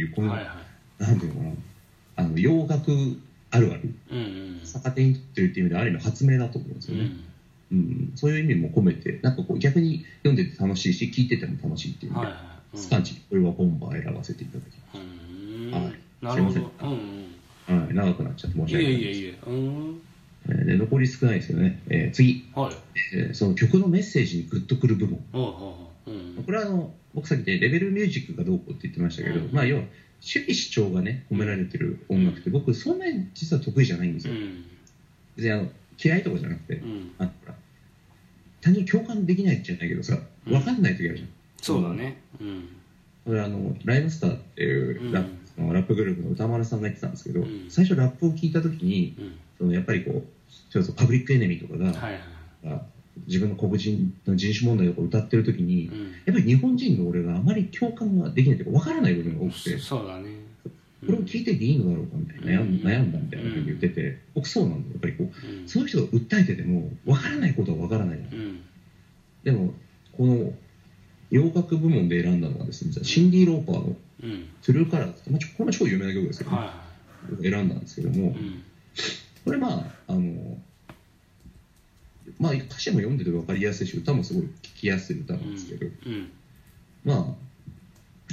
いうこの、はいはなんていうのかなあの洋楽あるある。いうんうん。逆手に取ってるっていう意味ではある意味発明だと思うんですよね、うん。うん。そういう意味も込めてなんかこう逆に読んでて楽しいし聞いてても楽しいっていう意味で、はいはい。うん。スカンチこれはボンバー選ばせていただきうーん。はい。なるほすいまどうんうん。ます、はい、長くなっちゃって申し訳ないいえいえうん。えーで残り少ないですけどね、えー次、はい。えーその曲のメッセージにグッとくる部分おうおうおううん。これはあの僕さっきでレベルミュージックがどうこうって言ってましたけど、うん。まあ、要は主義主張がね込められてる音楽って僕そんなに実は得意じゃないんですよ、うん。別にあの嫌いとかじゃなくて、うん。あのほら単純に共感できないじゃないけどさうん。分かんない時あるじゃん、そうだね。うん。これあのライムスターっていうラップ,、そのラップグループの歌丸さんが言ってたんですけど、うん。最初ラップを聞いた時にうん。そのやっぱりこうそれこそパブリックエネミーとかが、はいはいが自分の黒人の人種問題とか歌ってる時に、うん。やっぱり日本人の俺があまり共感ができないというか分からない部分が多くて、こそうだね。れを聞いてていいのだろうかみたいな悩んうん。悩んだみたいなふうに言ってて、僕そうなんだよやっぱりこう。うん。そういう人が訴えてても分からないことは分からないうん。でもこの洋楽部門で選んだのはですねシンディ・ローパーのうん「トゥルーカラーズ」まあ、これも超有名な曲ですけど、ね。は選んだんですけども。これまああのまあ歌詞も読んでて分かりやすいし歌もすごい聴きやすい歌なんですけど、うん。ま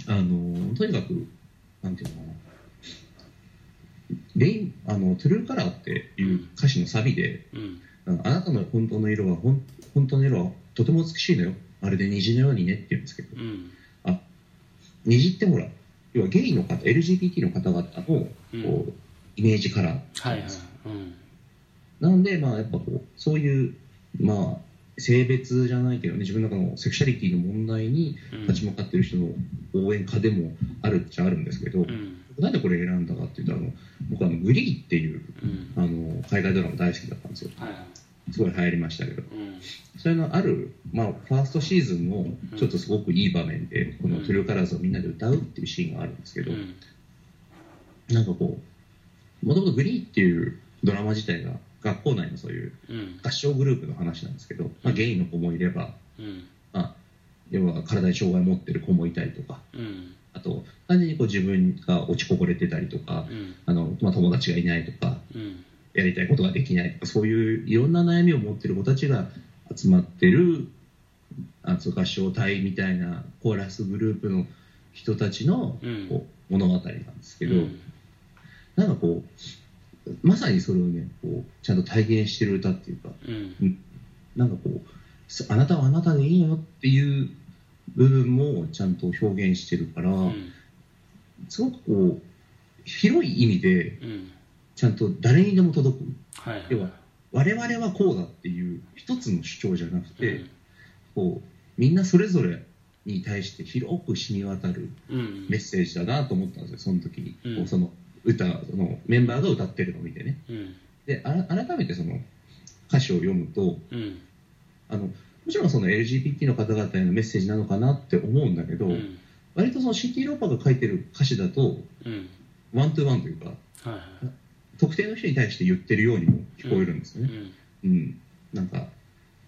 あ、あのとにかく、なんていうのかな、レインあのトゥルーカラーっていう歌詞のサビで、うん。あなたの本当の色はほん、本当の色はとても美しいのよ、まるで虹のようにねって言うんですけど、うん。虹ってほら、要はゲイの方、LGBT の方々のこう、うんイメージカラー。はいはい。うん。なので、まあ、やっぱこう、そういう、まあ、性別じゃないけどね、自分の中のセクシャリティの問題にうん。立ち向かってる人の応援歌でもあるっちゃあるんですけど、うん。なんでこれ選んだかっていうと、あの僕あの、グリーっていううん。あの海外ドラマ大好きだったんですよ。はいはい。すごい流行りましたけど、うん。それのある、まあ、ファーストシーズンのちょっとすごくいい場面で、このトゥルーカラーズをみんなで歌うっていうシーンがあるんですけど、うん。なんかこう、もともとグリーっていうドラマ自体が学校内のそういううん。合唱グループの話なんですけど、まあ、ゲイの子もいれば、うん。まあ、要は体に障害を持ってる子もいたりとか、うん。あと、単純にこう自分が落ちこぼれてたりとか、うん。あのまあ、友達がいないとか、うん。やりたいことができないとか、そういういろんな悩みを持ってる子たちが集まってる、合唱隊みたいなコーラスグループの人たちのうん。こう物語なんですけど、うん。なんかこう、まさにそれをね、こうちゃんと体現してる歌っていうか、うん。なんかこう、すあなたはあなたでいいのよっていう部分もちゃんと表現してるから、うん。すごくこう、広い意味でうん。ちゃんと誰にでも届く。はいはい要は、我々はこうだっていう一つの主張じゃなくて、こう、みんなそれぞれに対して広く染み渡るうん。メッセージだなと思ったんですよ、その時に。うん。こうその歌、そのメンバーが歌ってるのを見てね。うんで、改めてその歌詞を読むと、うんあの、もちろんその LGBT の方々へのメッセージなのかなって思うんだけど、うん割とその CT ローパーが書いてる歌詞だと、うんワントゥーワンというか、はいはい特定の人に対して言ってるようにも聞こえるんですよね。うんうん。なんか、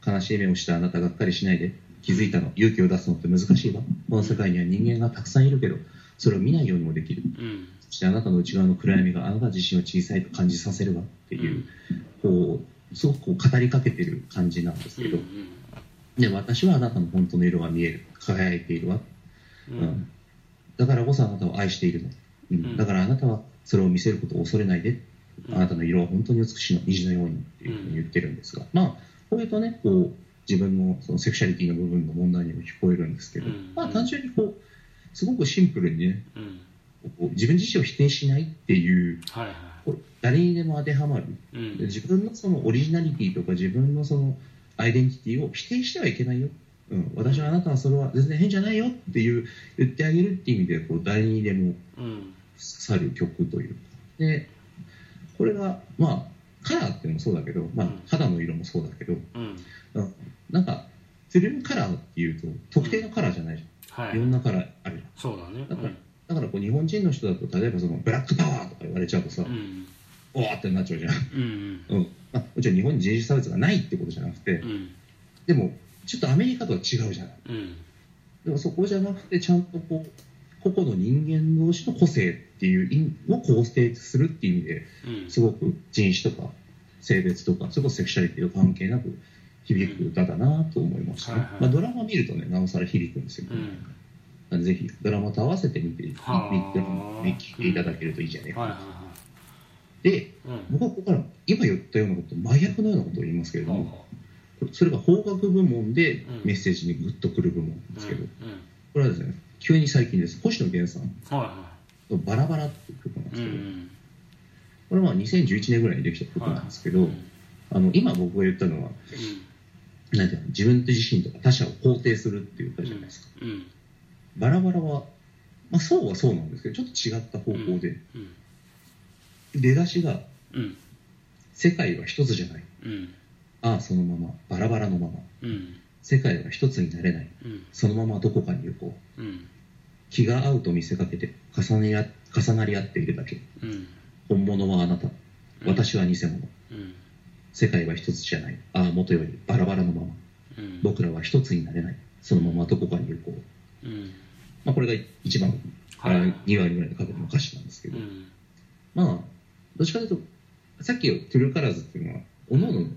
悲しい目をしたあなたがっかりしないで、気づいたの、勇気を出すのって難しいわ。この世界には人間がたくさんいるけど、それを見ないようにもできる。うんそしてあなたの内側の暗闇があなた自身を小さいと感じさせるわっていう、こう、すごくこう語りかけてる感じなんですけど、で、私はあなたの本当の色が見える。輝いているわ。ううんん。だからこそあなたを愛しているの。うんうんだからあなたはそれを見せることを恐れないで。うんあなたの色は本当に美しいの。虹のようにっていうふうに言ってるんですが、まあ、こういうとね、こう、自分のそのセクシャリティの部分の問題にも聞こえるんですけど、うんまあ単純にこう、すごくシンプルにね、自分自身を否定しないっていう、はいはい。誰にでも当てはまる。うん。自分のそのオリジナリティとか自分のそのアイデンティティを否定してはいけないよ。うん、私はあなたはそれは全然変じゃないよっていう言ってあげるっていう意味でこう誰にでもうん。去る曲というか。でこれがまあカラーっていうのもそうだけど、まあうん、肌の色もそうだけど、うん。うん。なんかトゥルーカラーっていうと特定のカラーじゃないじゃん、はい。いろんなカラーあるじそうだね。ゃんだから,、だからこう日本人の人だと例えばそのブラックパワーとか言われちゃうとさ、うん。おーってなっちゃうじゃん、うんうん。うん。まあ、もちろん日本に人種差別がないってことじゃなくて、うん。でもちょっとアメリカとは違うじゃない。うん。でもそこじゃなくてちゃんとこう個々の人間同士の個性っていうを肯定するっていう意味でうん。すごく人種とか性別とかそれこそセクシャリティと関係なく響く歌だなと思いましたね、はいはい。まあ、ドラマ見るとねなおさら響くんですよ、うん。なんでぜひドラマと合わせて見て見てはあ見ていただけるといいじゃないかな、はいはい。はでいうん。僕はここから今言ったようなこと真逆のようなことを言いますけれども、はそれが法学部門でうん。メッセージにグッとくる部門なんあですけど、うん。これはですね急に最近です。星野源さんうんはの「バラバラ」っていう曲なんでいすけど、はいうん。これはまあ2011年ぐらいにできた曲なんですけど、うん。あの今僕が言ったのはなんていうの自分自身とか他者を肯定するっていう歌じゃないですか、うんバラバラは、まあ、そうはそうなんですけどちょっと違った方向で、うん。出だしがうん「世界は一つじゃない。うん。ああそのままバラバラのまま。うん。世界は一つになれない。うん。そのままどこかに行こう。うん。気が合うと見せかけて重ねあ重なり合っているだけ。うん。本物はあなた。私は偽物。うん。世界は一つじゃない。ああ元よりバラバラのまま。うん。僕らは一つになれない。そのままどこかに行こう、うんまあ、これが一番、はい。あ2割ぐらいの角度の歌詞なんですけど、うん。まあどっちかというとさっきのトゥルーカラーズっていうのは各々の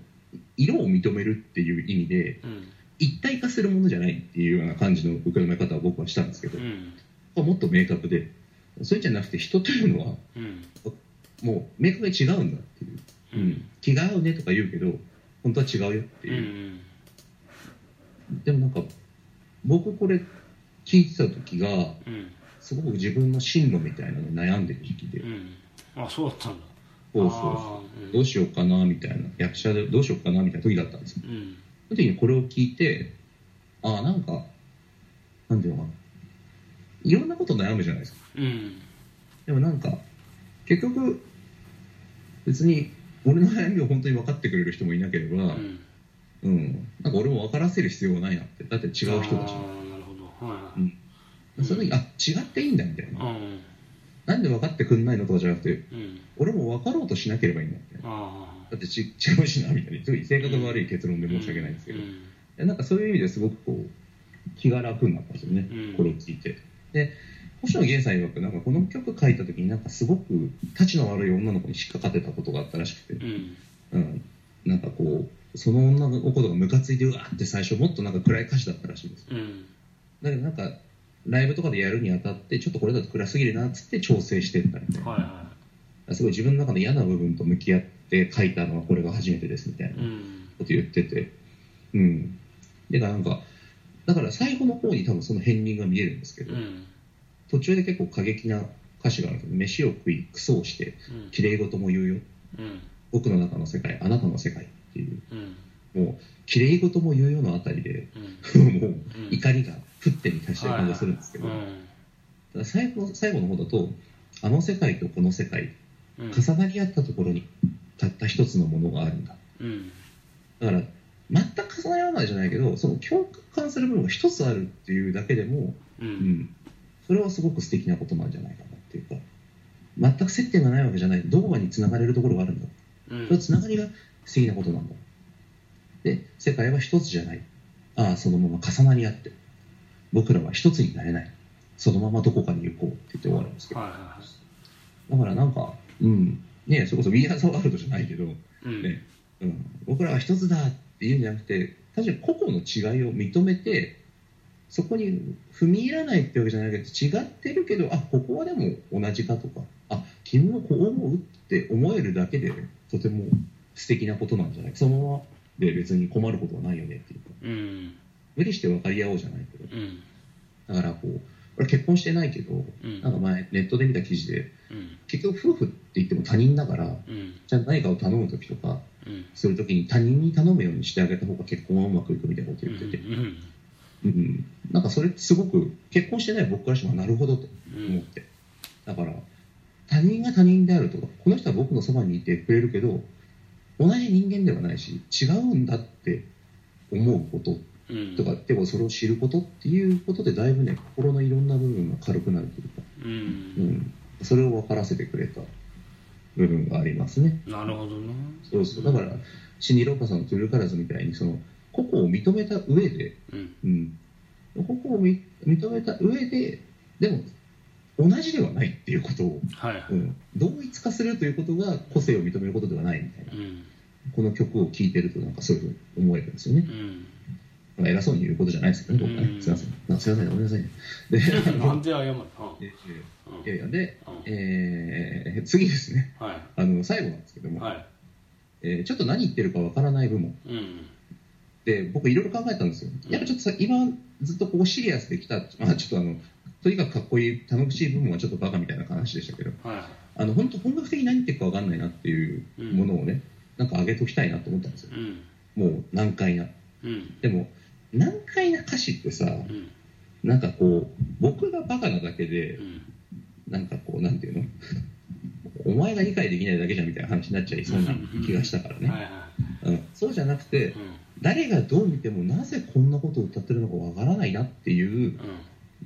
色を認めるっていう意味でうん。一体化するものじゃないっていうような感じの受け止め方を僕はしたんですけど、うん。もっと明確でそれじゃなくて人というのはうん。もう明確に違うんだっていう、ううん。ん、気が合うねとか言うけど本当は違うよってう。んういう、ん。でもなんか僕これ聞いてた時がうん。すごく自分の進路みたいなのに悩んでる時期で、うん。あそうだったんだ。そうそうあそうーどうしようかなみたいな役者でどうしようかなみたいな時だったんですよ。うん。その時にこれを聞いてああなんかなんていうのかな。いろんなこと悩むじゃないですか。うん。でもなんか結局別に俺の悩みを本当に分かってくれる人もいなければ、うん。うん、なんか俺も分からせる必要はないなって。だって違う人だしはいはいうん。その時あ違っていいんだみたいな、うん。なんで分かってくんないのとかじゃなくてうん。俺も分かろうとしなければいいんだみたいな。あだってち違うしなみたいな。すごい性格の悪い結論であ申し訳ないんですけど、うん。でなんかそういう意味ですごくこう気が楽になったんですよね、うん。これを聞いて。で星野源さん曰くなんかこの曲書いた時になんかすごくたちの悪い女の子に引っかかってたことがあったらしくて、うん。うん、なんかこうその女の子がムカついてうわーって最初もっとなんか暗い歌詞だったらしいんですうんだけどなんかライブとかでやるにあたってちょっとこれだと暗すぎるなっつって調整してったみたいな、はいはすごい自分の中の嫌な部分と向き合って書いたのはこれが初めてですみたいないうんこと言ってて。うん。でなんかだから最後の方に多分その片鱗が見えるんですけど、うん。途中で結構過激な歌詞があるんですけど飯を食いクソをしてうん。綺麗事も言うよ。うん。僕の中の世界あなたの世界っていう。うん。もう綺麗事も言うよのあたりでうん。もう怒りが沸点に達してる感じがするんですけど、うたんだ最後最後の方だとあの世界とこの世界うん。重なり合ったところにたった一つのものがあるんだ。うん。だから全く重なり合わないじゃないけどその共感する部分が一つあるっていうだけでも、ううん。ん、それはすごく素敵なことなんじゃないかなっていうか全く接点がないわけじゃない。どこかに繋がれるところがあるんだ。うん。それは繋がりが素敵なことなんだ。で世界は一つじゃない。ああそのまま重なり合って僕らは一つになれない。そのままどこかに行こうって言って終わるんですけど。はいはだからなんかうん。ねそれこそ We Are the World じゃないけど、いはいうん。ね。うん、僕らは一つだっていうんじゃなくて確かに個々の違いを認めてそこに踏み入らないってわけじゃないけど違ってるけどあここはでも同じかとかあ君もこう思うって思えるだけでとても素敵なことなんじゃない。そのままで別に困ることはないよねっていうか。うん無理して分かり合おうじゃないけど。うん。だからこう俺結婚してないけどうん。なんか前ネットで見た記事でうん。結局夫婦って言っても他人だからうん。じゃあ何かを頼む時とかうん。する時に他人に頼むようにしてあげた方が結婚はうまくいくみたいなことうん言ってて、うん。うん、なんかそれってすごく結婚してない僕からしてもなるほどとうん。思って、だから他人が他人であるとかこの人は僕のそばにいてくれるけど同じ人間ではないし違うんだって思うことうんとかでもそれを知ることっていうことでだいぶね心のいろんな部分が軽くなるというか、ううん。ん、それを分からせてくれた部分がありますね。なるほどね。そうそう。だからシンディ・ローパーさんのトゥルーカラーズみたいにその個々を認めた上で、うん。うん、個々をみ認めた上ででも同じではないっていうことを、はいはい。うん、同一化するということが個性を認めることではないみたいな。うん。この曲を聴いてるとなんかそういうふうに思えるんですよね。うんまあ偉そうに言うことじゃないですけどうん。ね。すいません。すいませんごめんなさいね。であなのんで謝るの？いうん。やいやで、うん。えー次ですね。はあの最後なんですけども、い。はえーちょっと何言ってるかわからない部門。いうん。で僕いろいろ考えたんですよ。やっぱちょっとさ今ずっとこうシリアスできた、まあ、ちょっとあのとにかくかっこいい頼もしい部分はちょっとバカみたいな話でしたけど。はい。はいあの本当本格的に何言ってるかわかんないなっていうものをね、なんか上げときたいなと思ったんですよ。うん。もう難解な。うん。でも難解な歌詞ってさうん。なんかこう僕がバカなだけでうん。なんかこうなんていうの？お前が理解できないだけじゃんみたいな話になっちゃいそうな気がしたからね、うん、そうじゃなくていうん。誰がどう見てもなぜこんなことを歌ってるのかわからないなっていう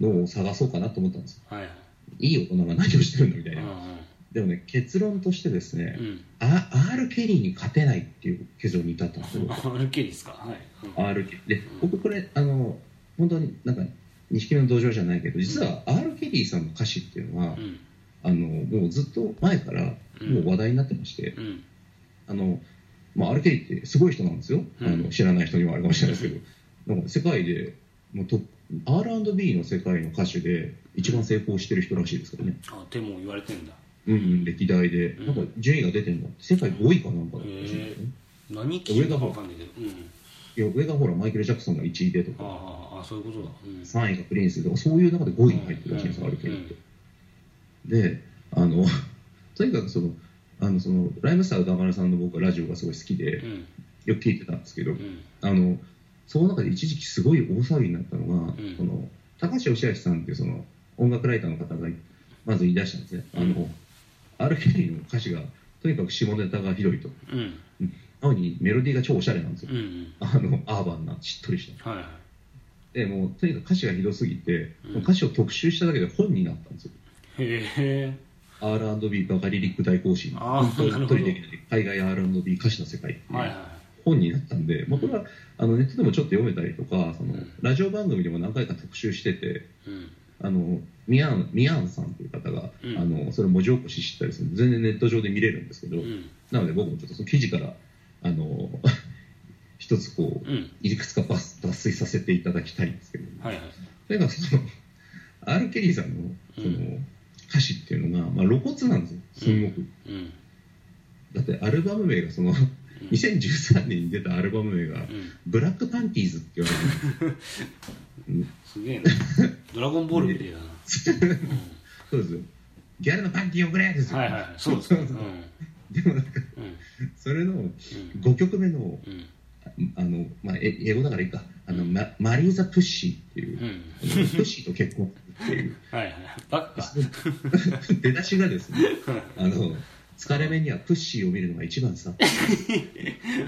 うんのを探そうかなと思ったんですはいはい。いい大人が何をしてるんだみたいな、うんでもね結論としてですねう、ん。あ R・ ケリーに勝てないっていう結論に至ったんですよ。うんアルケリですか？はい。うん。R・ ケリー。で僕これあの本当になんか錦目の道場じゃないけど実は R・ ケリーさんの歌詞っていうのは、うん。あのもうずっと前からもう話題になってまして、うん。あのまあ、R・ ケリーってすごい人なんですよ、うん。あの知らない人にはあるかもしれないですけど、なんか世界でもうトップ R&B の世界の歌手で一番成功してる人らしいですからね、あでも言われてんだうんうん、歴代で、うん。なんか順位が出てるの？世界5位かなんかだったらしいんよね何聞いたかわかんないけど。うん。いや上がほらマイケル・ジャクソンが1位でとか。あああそういうことだ。うん。3位がプリンスとかそういう中で5位に入ってるらしいんですよ、うんって。であの とにかくそのあのそのライムスター歌丸さんの僕はラジオがすごい好きでうん。よく聞いてたんですけど、うん。あのその中で一時期すごい大騒ぎになったのが、うん。その高橋義明さんっていうその音楽ライターの方がまず言い出したんですね、あの R・ ケリーの歌詞がとにかく下ネタがひどいと。うん。なのにメロディーが超おしゃれなんですよ、うんうん。あのアーバンなしっとりした。はいはい。でもうとにかく歌詞がひどすぎて、うん。歌詞を特集しただけで本になったんですよ。へえ。R&B バカリリック大行進。本当になるほど。一人できない海外 R&B 歌詞の世界っていうはいは本になったんで、まあ、これはあのネットでもちょっと読めたりとかそのうん。ラジオ番組でも何回か特集してていうんあのミヤンミヤンさんという方が、うん。あのそれ文字起こししたりする全然ネット上で見れるんですけど、うん。なので僕もちょっとその記事からあの 一つこううん。いくつか抜抜粋させていただきたいんですけど、はいはい。とにかくその R・ ケリーさんのその、う歌詞っていうのが、まあ、露骨なんですよ。すごく、うん。だってアルバム名がその2013年に出たアルバム名がうん「ブラックパンティーズ」って言われてる。う んすげえなドラゴンボールみたいだな。う そうです。よギャルのパンティー送れですよ、んはいはいはい。そうですね。でもなんかうん。それのうん。5曲目のうん。あの、まあ、え英語だからいいか。あの、ママリーザ・プッシーっていう、プッシーと結婚っていう。はいはい。バカ。か 出だしがですねあの疲れ目にはプッシーを見るのが一番さ。はい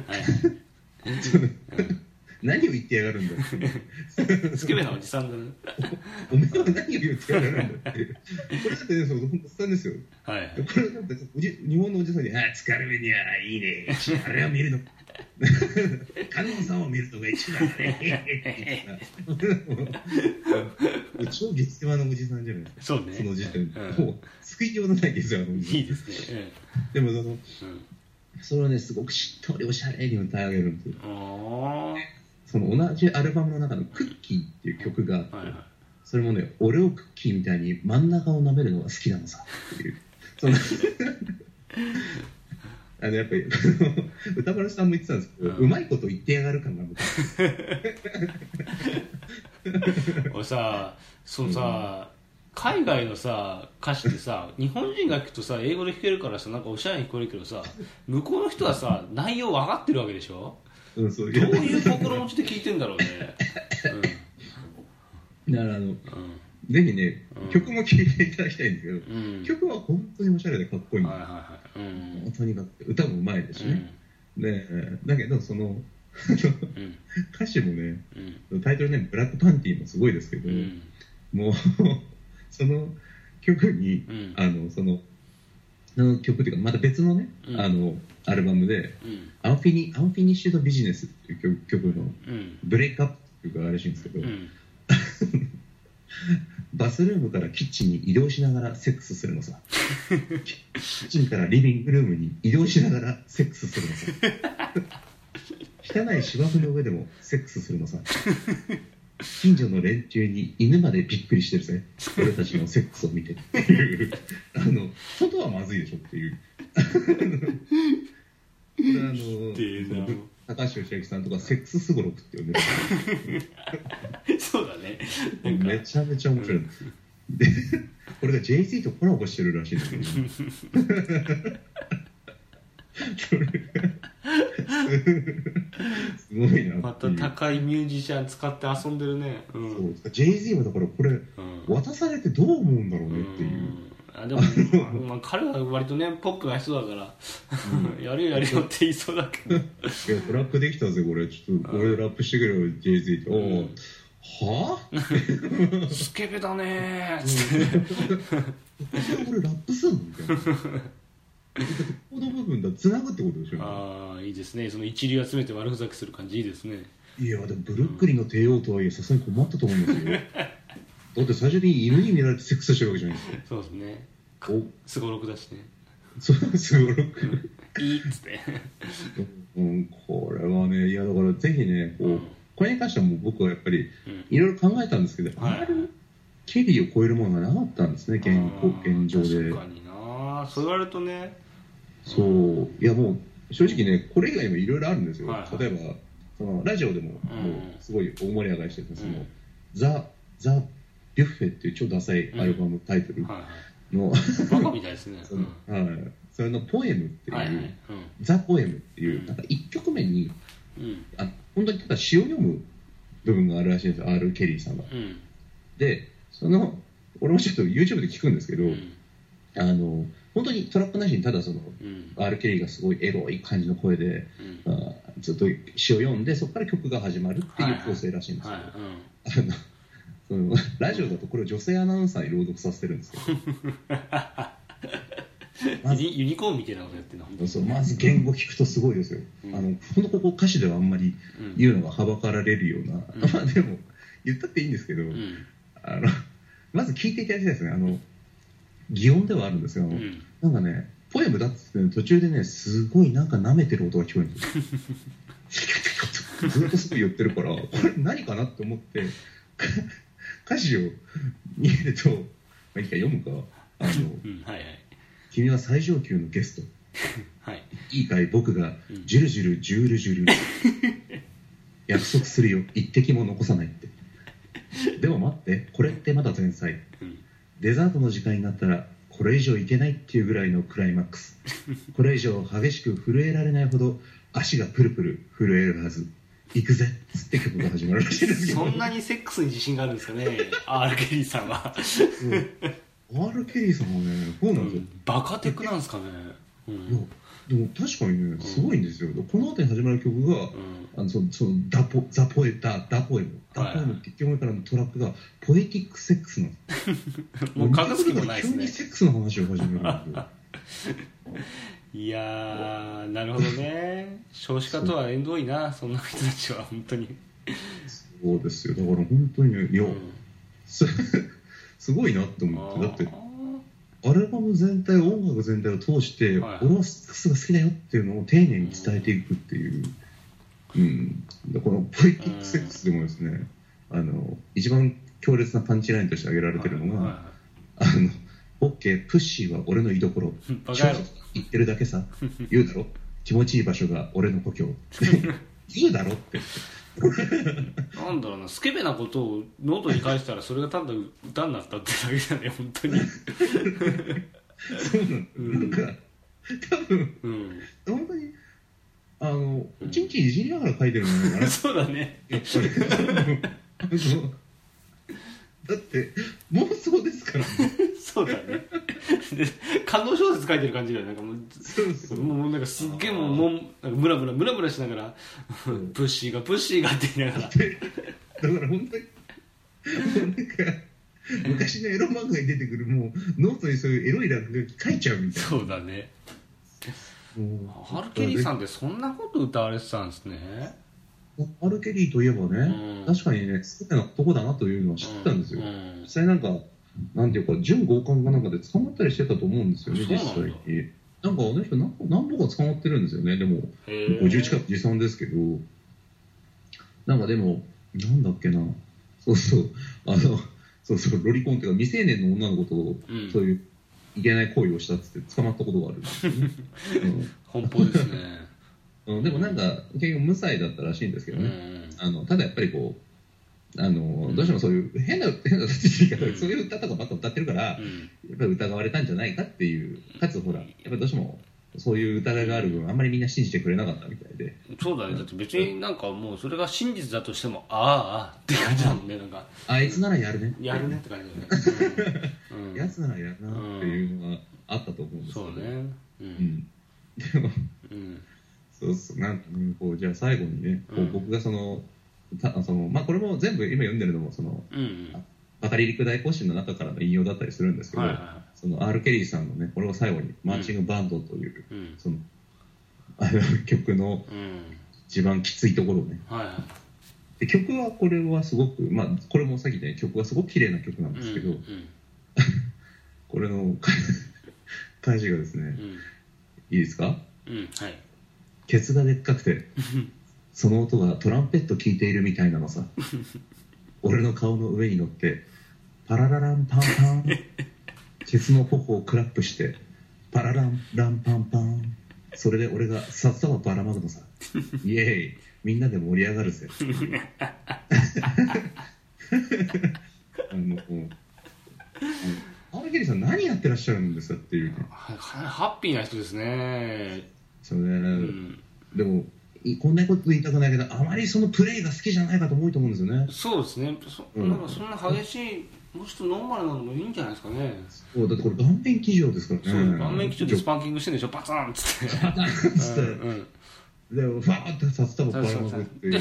はい何を言ってやがるんだってスケベなおじさんだね。お前は何を言ってやがるんだってこれだってねそう本当おっさんですよ。はいはい。これだっておじ日本のおじさんに「ああ疲れ目にはいいねあれは見るの。観音さんを見るとが一番だね」超激狭なおじさんじゃないですか。そうね。その時点で、うん。もう救いようのないですよあのおじさん。いいですね。でもそのうん。うんそれをねすごくしっとりおしゃれに歌い上げるんですよあその同じアルバムの中の「クッキー」っていう曲がはいはい。それもね俺をクッキーみたいに真ん中を舐めるのが好きなのさっていうその あのやっぱり 歌丸さんも言ってたんですけど、ううんまいこと言ってやがる感が僕。俺さそのさ、海外のさ歌詞ってさ日本人が聞くとさ英語で弾けるからさなんかおしゃれに聞こえるけどさ向こうの人はさ内容分かってるわけでしょ？うんそう。どういう心持ちで聞いてんだろうね。だからあのうん。ぜひね、うん。曲も聴いていただきたいんですけど、うん。うん曲は本当におしゃれでかっこいいんではいはいはい。うん。とにかく歌もうまいですしね、でだけどそのうん。歌詞もねうん。タイトルね「ブラックパンティー」もすごいですけど、うん。もうその曲に、うん。あのそのその曲っていうかまた別のね、うん。あのアルバムでうん「 Unfini Unfinished Business」っていう曲曲のうん「 Break Up」っていう曲があるらしいんですけど、うん。バスルームからキッチンに移動しながらセックスするのさ。キッチンからリビングルームに移動しながらセックスするのさ。汚い芝生の上でもセックスするのさ近所の連中に犬までびっくりしてるぜ。俺たちのセックスを見てっていう。あの外はまずいでしょっていう。これあの高橋義明さんとかセックスすごろくって呼んでる。そうだね。めちゃめちゃ面白い、でこれが Jay-Z とコラボしてるらしいんですけど。それすごいなまた高いミュージシャン使って遊んでるね。うん。そう Jay-Z はだからこれうん。渡されてどう思うんだろうねっていう、うん。あでも、まあ、彼は割とねポップな人だから、やるよやるよって言いそうだけど。いやトラックできたぜこれ。ちょっとこれラップしてくれよ Jay-Z って、おうん。おはあ？スケベだねー。っつってこれラップすんの？みたいなこの部分だ繋ぐってことでしょああいいですね。その一流集めて悪ふざけする感じいいですね。いやでもブルックリンの帝王とはいえさすがに困ったと思うんですよ。だって最初に犬に見られてセックスしてるわけじゃないですか。そうですね。お。すごろくだしね。そうすごろく、いいっつって。うん、これはねいやだからぜひねこう、うん。これに関してはもう僕はやっぱりうん。いろいろ考えたんですけど、はい。あまりケリーを超えるものがなかったんですね現行現状で。確かになそう言われるとね。そう。いやもう正直ねこれ以外にもいろいろあるんですよ、はいはい。例えばそのラジオでも,、うん。もうすごい大盛り上がりしててその、うんザ・ザ・ビュッフェっていう超ダサいアルバムタイトルの、いバカみたいですね。そのはい、それのポエムっていう、はいはい。ザ・ポエムっていう、うん。なんか1曲目にうん。うんあ本当にただ詩を読む部分があるらしいんですよ R・ ケリーさんは。うん。でその俺もちょっと YouTube で聞くんですけど、うん。あの本当にトラックなしにただそのうん。R・ ケリーがすごいエロい感じの声でうん。あーずっと詩を読んでそこから曲が始まるっていう構成らしいんですよ、はいあのそのラジオだとこれを女性アナウンサーに朗読させてるんですけど。うんユニコーンみたいなことやってるの？そうまず言語聞くとすごいですよ、うん。あの本当ここ歌詞ではあんまりうん。言うのがはばかられるような、ん。まあでも言ったっていいんですけど、うん。あのまず聞いていただきたいですね。あの擬音ではあるんですが、うん。なんかねポエムだっつってね途中でねすごいなんか舐めてる音が聞こえるんですよ。ずっとすぐ言ってるからこれ何かなって思ってか歌詞を見ると、まあ、いいか読むか。あのうんはいはい。君は最上級のゲスト。はい。いいかい僕がうん。ジュルジュルジュルジュル。約束するよ。一滴も残さないって。でも待ってこれってまだ前菜。うんデザートの時間になったらこれ以上いけないっていうぐらいのクライマックス。これ以上激しく震えられないほど足がプルプル震えるはず。行くぜ。っつって曲が始まるらしいですけどそんなにセックスに自信があるんですかね？R・ ケリーさんは。そう R・ ケリーさんはねそうなんですよ、バカテクなんですかね？うんでも確かにねすごいんですよ、この後に始まる曲が、うん。あのそのそのダポザポエダダポエム。ダポエムって1曲目からのトラックがポエティックセックスなんですもう隠す気もないですね。急にセックスの話を始める いやーなるほどね。少子化とは縁遠いなそんな人たちは本当に。そうですよ。だから本当にねいや、うん。す すごいなって思って。だってアルバム全体音楽全体を通して、はい。俺はクスが好きだよっていうのを丁寧に伝えていくっていう、うん、でこの Poetic Sex でもですね、あの一番強烈なパンチラインとして挙げられてるのが、はあのオッケー pussy は俺の居所。いバカ野郎。言ってるだけさ。言うだろ。気持ちいい場所が俺の故郷。言うだろって なんだろうなスケベなことをノートに書いたらそれが単なる歌になったってだけじゃね本当に。そうなうんなん。か多分うん本当にあの一日いじりながら書いてるんじゃないかな そうだね。やっぱりだって妄想ですから。ね そうだね。で 官能小説書いてる感じだよなんかもうそうそう。もうなんかすっげえもうもうなんかムラムラムラムラしながらうん。 pussy が pussy がって言いながら。だから本当になんか昔のエロ漫画に出てくるもうノートにそういうエロい落書き書いちゃうみたいな。そうだね。ハルケリーさんってそんなこと歌われてたんですね R・ ケリーといえばね、うん。確かにね、好きなとこだなというのは知ってたんですよ。うん。実際なんか、なんていうか、準強姦かなんかで捕まったりしてたと思うんですよね、実際に。なんかあの人何、何歩か捕まってるんですよね、でも、へー。50近く持参ですけど、なんかでも、なんだっけな、そうそう、あの、そうそう、ロリコンっていうか、未成年の女の子と、うん。そういういけない行為をしたっつって捕まったことがあるんですよね。奔放ですねでもなんか、結局無罪だったらしいんですけどね。うん。あのただやっぱりこう、あのどうしてもそういう変な、変な立ち位置が、うん。そういう歌とかばっか歌ってるから、やうん。っぱり疑われたんじゃないかっていう、かつほら、やっぱりどうしてもそういう疑いがある分、あんまりみんな信じてくれなかったみたいで、そうだね。だって別になんかもうそれが真実だとしてもああああって感じだもんねなんか。あいつならやるね、やるねって感じだよね。うん、うんやつならやるなっていうのがあったと思うんですけど、そうね。ううんん、でも、うんそうそう、なんかね、こうじゃあ最後にね、こううん僕がその、たそのまあ、これも全部今読んでるのもその、うんうん。バカリ陸大行進の中からの引用だったりするんですけど、はいはいはその R・ ケリーさんのね、これを最後に、マーチングバンドという、いうん。その、あの曲のうん一番きついところをね。はいはで曲はこれはすごく、まあ、これもさっきね、曲はすごく綺麗な曲なんいですけど、うんうん。これの歌詞がですね、いいですか？うんうんはいケツがでっかくて、その音がトランペット聴いているみたいなのさ。俺の顔の上に乗って、パララランパンパン。ケツの頬をクラップして、パラランランパンパン。それで俺がさっさとばらまくのさ。イエーイみんなで盛り上がるぜ。あの、こう、アルゲリさん何やってらっしゃるんですかっていう。ハッピーな人ですねそれね、うん。でも、いこんなこと言いたくないけど、あまりそのプレイが好きじゃない方も多いと思うんですよね。そうですね。そ,、うん。なんかそんな激しいもうちょっとノーマルなのもいいんじゃないですかね、そうだってこれ顔面騎乗ですからね。そう顔面基調でスパンキングしてるんでしょ。パツンっつって。パタンっつって、うんうん。で、ファーって札束ばらまくっていう。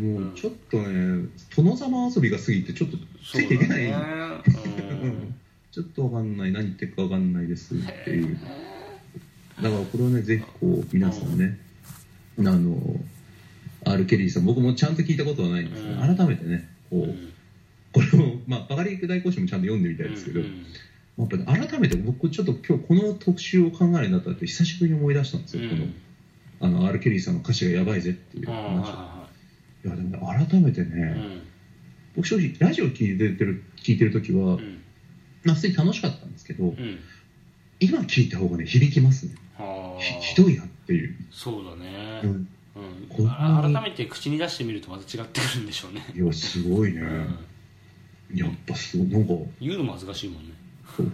もうちょっとね、殿様遊びが過ぎて、ちょっとついていけない。ね。うん。ちょっとわかんない、何言ってるかわかんないですっていう。だからこれをね、ぜひこう、皆さんね、あの、R・ ケリーさん、僕もちゃんと聞いたことはないんですけど、うん。改めてね、こう、うん。これを、まあ、バカリーク大講師もちゃんと読んでみたいですけど、うん。やっぱり改めて僕ちょっと今日この特集を考えるようになったって久しぶりに思い出したんですよ、うん。このあの R・ ケリーさんの歌詞がやばいぜっていうあ話いやでもね改めてね、いはいはい僕正直ラジオ聞いてる聞いてる時は、うん。まあ普通に楽しかったんですけど、うん。うん今聞いた方がね響きますね。はあひひどいなっていう、そうだね、うん、うん。改めて口に出してみるとまた違ってくるんでしょうね、いやすごいね、うん、やっぱすごいなんか。言うのも恥ずかしいもんね、